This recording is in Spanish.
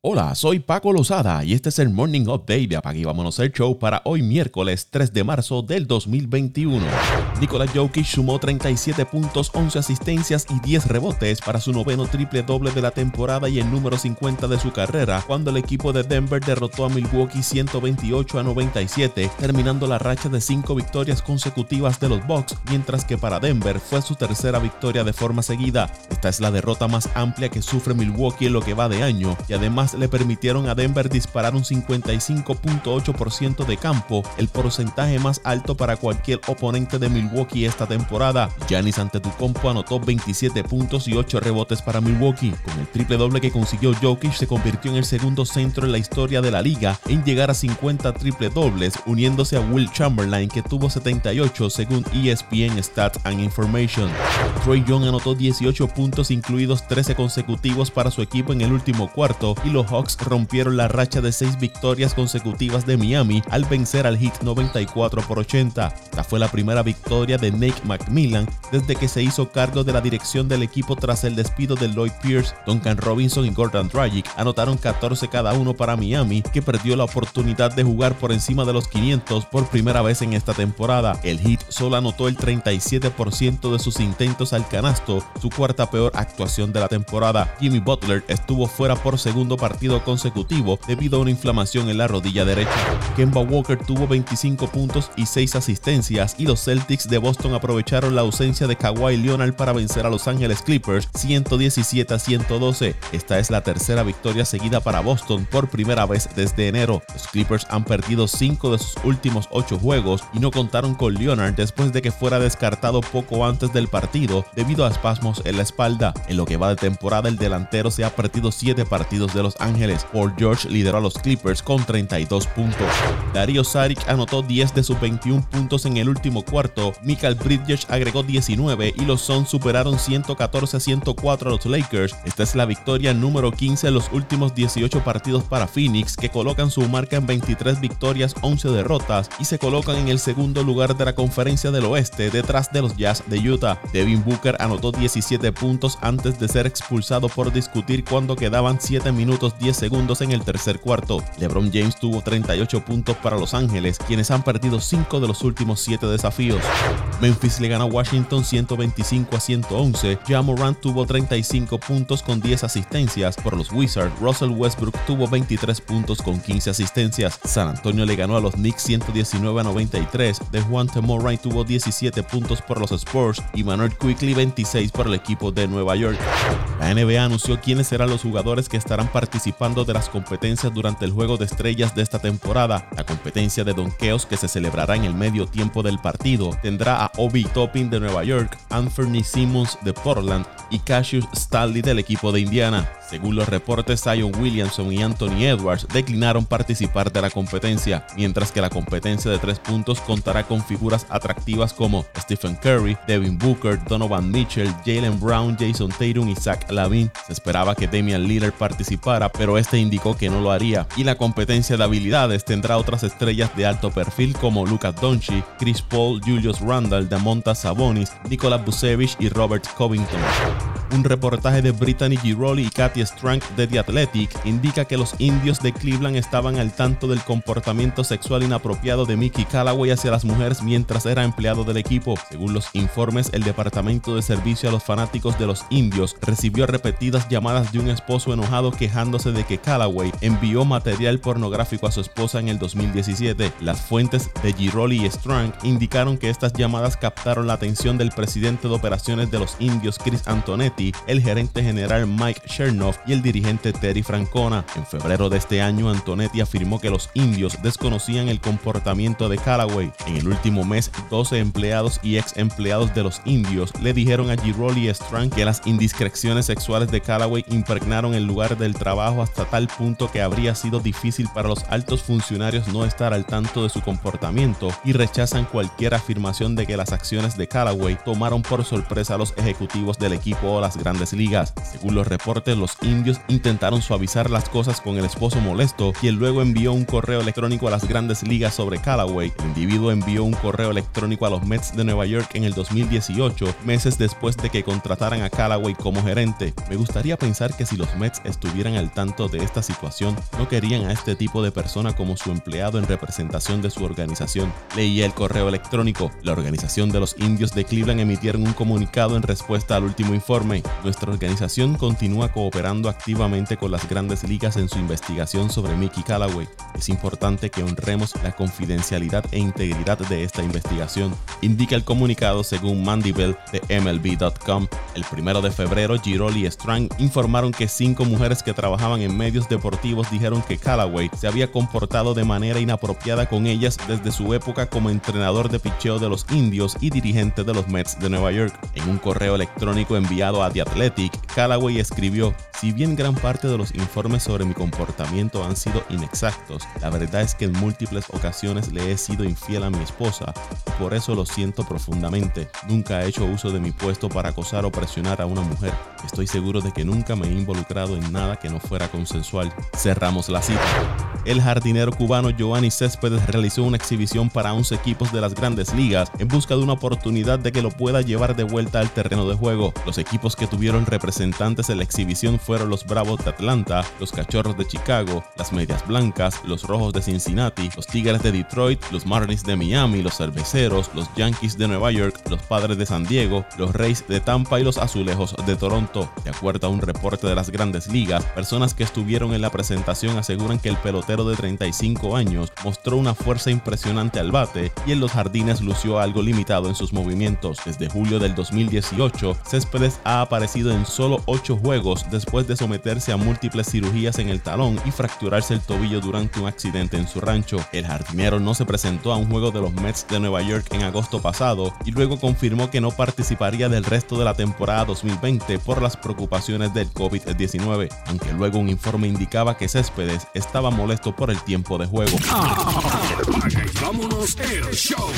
Hola, soy Paco Lozada y este es el Morning Update de Apague Vámonos el Show para hoy miércoles 3 de marzo del 2021. Nicolás Jokic sumó 37 puntos, 11 asistencias y 10 rebotes para su noveno triple doble de la temporada y el número 50 de su carrera cuando el equipo de Denver derrotó a Milwaukee 128 a 97, terminando la racha de 5 victorias consecutivas de los Bucks, mientras que para Denver fue su tercera victoria de forma seguida. Esta es la derrota más amplia que sufre Milwaukee en lo que va de año y además le permitieron a Denver disparar un 55.8% de campo, el porcentaje más alto para cualquier oponente de Milwaukee esta temporada. Giannis Antetokounmpo anotó 27 puntos y 8 rebotes para Milwaukee. Con el triple doble que consiguió Jokic se convirtió en el segundo centro en la historia de la liga en llegar a 50 triple dobles, uniéndose a Will Chamberlain que tuvo 78 según ESPN Stats and Information. Troy Young anotó 18 puntos incluidos 13 consecutivos para su equipo en el último cuarto y los Hawks rompieron la racha de seis victorias consecutivas de Miami al vencer al Heat 94 por 80. Esta fue la primera victoria de Nate McMillan desde que se hizo cargo de la dirección del equipo tras el despido de Lloyd Pierce. Duncan Robinson y Gordon Dragic anotaron 14 cada uno para Miami, que perdió la oportunidad de jugar por encima de los 500 por primera vez en esta temporada. El Heat solo anotó el 37% de sus intentos al canasto, su cuarta peor actuación de la temporada. Jimmy Butler estuvo fuera por segundo partido consecutivo debido a una inflamación en la rodilla derecha. Kemba Walker tuvo 25 puntos y 6 asistencias y los Celtics de Boston aprovecharon la ausencia de Kawhi Leonard para vencer a Los Angeles Clippers 117 a 112. Esta es la tercera victoria seguida para Boston por primera vez desde enero. Los Clippers han perdido 5 de sus últimos 8 juegos y no contaron con Leonard después de que fuera descartado poco antes del partido debido a espasmos en la espalda. En lo que va de temporada el delantero se ha perdido 7 partidos de Los Ángeles. Paul George lideró a los Clippers con 32 puntos. Dario Saric anotó 10 de sus 21 puntos en el último cuarto. Michael Bridges agregó 19 y los Suns superaron 114 a 104 a los Lakers. Esta es la victoria número 15 en los últimos 18 partidos para Phoenix, que colocan su marca en 23 victorias, 11 derrotas y se colocan en el segundo lugar de la conferencia del oeste detrás de los Jazz de Utah. Devin Booker anotó 17 puntos antes de ser expulsado por discutir cuando quedaban 7 minutos 10 segundos en el tercer cuarto. LeBron James tuvo 38 puntos para Los Ángeles, quienes han perdido 5 de los últimos 7 desafíos. Memphis le ganó a Washington 125 a 111. Ja Morant tuvo 35 puntos con 10 asistencias. Por los Wizards, Russell Westbrook tuvo 23 puntos con 15 asistencias. San Antonio le ganó a los Knicks 119 a 93. De Juan tuvo 17 puntos por los Spurs y Manuel Quickly 26 por el equipo de Nueva York. La NBA anunció quiénes serán los jugadores que estarán participando de las competencias durante el juego de estrellas de esta temporada. La competencia de donkeos que se celebrará en el medio tiempo del partido tendrá a Obi Toppin de Nueva York, Anthony Simmons de Portland y Cassius Stanley del equipo de Indiana. Según los reportes, Zion Williamson y Anthony Edwards declinaron participar de la competencia, mientras que la competencia de tres puntos contará con figuras atractivas como Stephen Curry, Devin Booker, Donovan Mitchell, Jalen Brown, Jason Tatum y Zach Lavin. Se esperaba que Damian Lillard participara, pero este indicó que no lo haría. Y la competencia de habilidades tendrá otras estrellas de alto perfil como Luka Doncic, Chris Paul, Julius Randle, Damonta Sabonis, Nicolas Busevich y Robert Covington. Un reportaje de Brittany Giroli y Katy Strang de The Athletic indica que los indios de Cleveland estaban al tanto del comportamiento sexual inapropiado de Mickey Callaway hacia las mujeres mientras era empleado del equipo. Según los informes, el Departamento de Servicio a los Fanáticos de los Indios recibió repetidas llamadas de un esposo enojado de que Callaway envió material pornográfico a su esposa en el 2017. Las fuentes de Giroli y Strang indicaron que estas llamadas captaron la atención del presidente de operaciones de los indios Chris Antonetti el gerente general Mike Chernoff y el dirigente Terry Francona. En febrero de este año, Antonetti afirmó que los indios desconocían el comportamiento de Callaway. En el último mes, 12 empleados y ex empleados de los indios le dijeron a Giroli y Strang que las indiscreciones sexuales de Callaway impregnaron el lugar del trabajo hasta tal punto que habría sido difícil para los altos funcionarios no estar al tanto de su comportamiento y rechazan cualquier afirmación de que las acciones de Callaway tomaron por sorpresa a los ejecutivos del equipo o la grandes ligas. Según los reportes, los indios intentaron suavizar las cosas con el esposo molesto, quien luego envió un correo electrónico a las grandes ligas sobre Callaway. El individuo envió un correo electrónico a los Mets de Nueva York en el 2018, meses después de que contrataran a Callaway como gerente. Me gustaría pensar que si los Mets estuvieran al tanto de esta situación, no querían a este tipo de persona como su empleado en representación de su organización. Leía el correo electrónico. La organización de los indios de Cleveland emitieron un comunicado en respuesta al último informe. Nuestra organización continúa cooperando activamente con las grandes ligas en su investigación sobre Mickey Callaway. Es importante que honremos la confidencialidad e integridad de esta investigación, indica el comunicado según Mandeville de MLB.com. El primero de febrero, Giroli y Strang informaron que cinco mujeres que trabajaban en medios deportivos dijeron que Callaway se había comportado de manera inapropiada con ellas desde su época como entrenador de picheo de los indios y dirigente de los Mets de Nueva York. En un correo electrónico enviado a The Athletic, Callaway escribió, si bien gran parte de los informes sobre mi comportamiento han sido inexactos, la verdad es que en múltiples ocasiones le he sido infiel a mi esposa por eso lo siento profundamente. Nunca he hecho uso de mi puesto para acosar o presionar a una mujer. Estoy seguro de que nunca me he involucrado en nada que no fuera consensual. Cerramos la cita. El jardinero cubano Giovanni Céspedes realizó una exhibición para 11 equipos de las grandes ligas en busca de una oportunidad de que lo pueda llevar de vuelta al terreno de juego. Los equipos que tuvieron representantes en la exhibición fueron los Bravos de Atlanta, los Cachorros de Chicago, las Medias Blancas, los Rojos de Cincinnati, los Tigres de Detroit, los Marlins de Miami, los Cerveceros, los Yankees de Nueva York, los Padres de San Diego, los Reyes de Tampa y los Azulejos de Toronto. De acuerdo a un reporte de las grandes ligas, personas que estuvieron en la presentación aseguran que el pelotero de 35 años mostró una fuerza impresionante al bate y en los jardines lució algo limitado en sus movimientos. Desde julio del 2018, Céspedes ha aparecido en solo 8 juegos después de someterse a múltiples cirugías en el talón y fracturarse el tobillo durante un accidente en su rancho. El jardinero no se presentó a un juego de los Mets de Nueva York en agosto pasado y luego confirmó que no participaría del resto de la temporada 2020 por las preocupaciones del COVID-19, aunque luego un informe indicaba que Céspedes estaba molesto por el tiempo de juego. vámonos el show.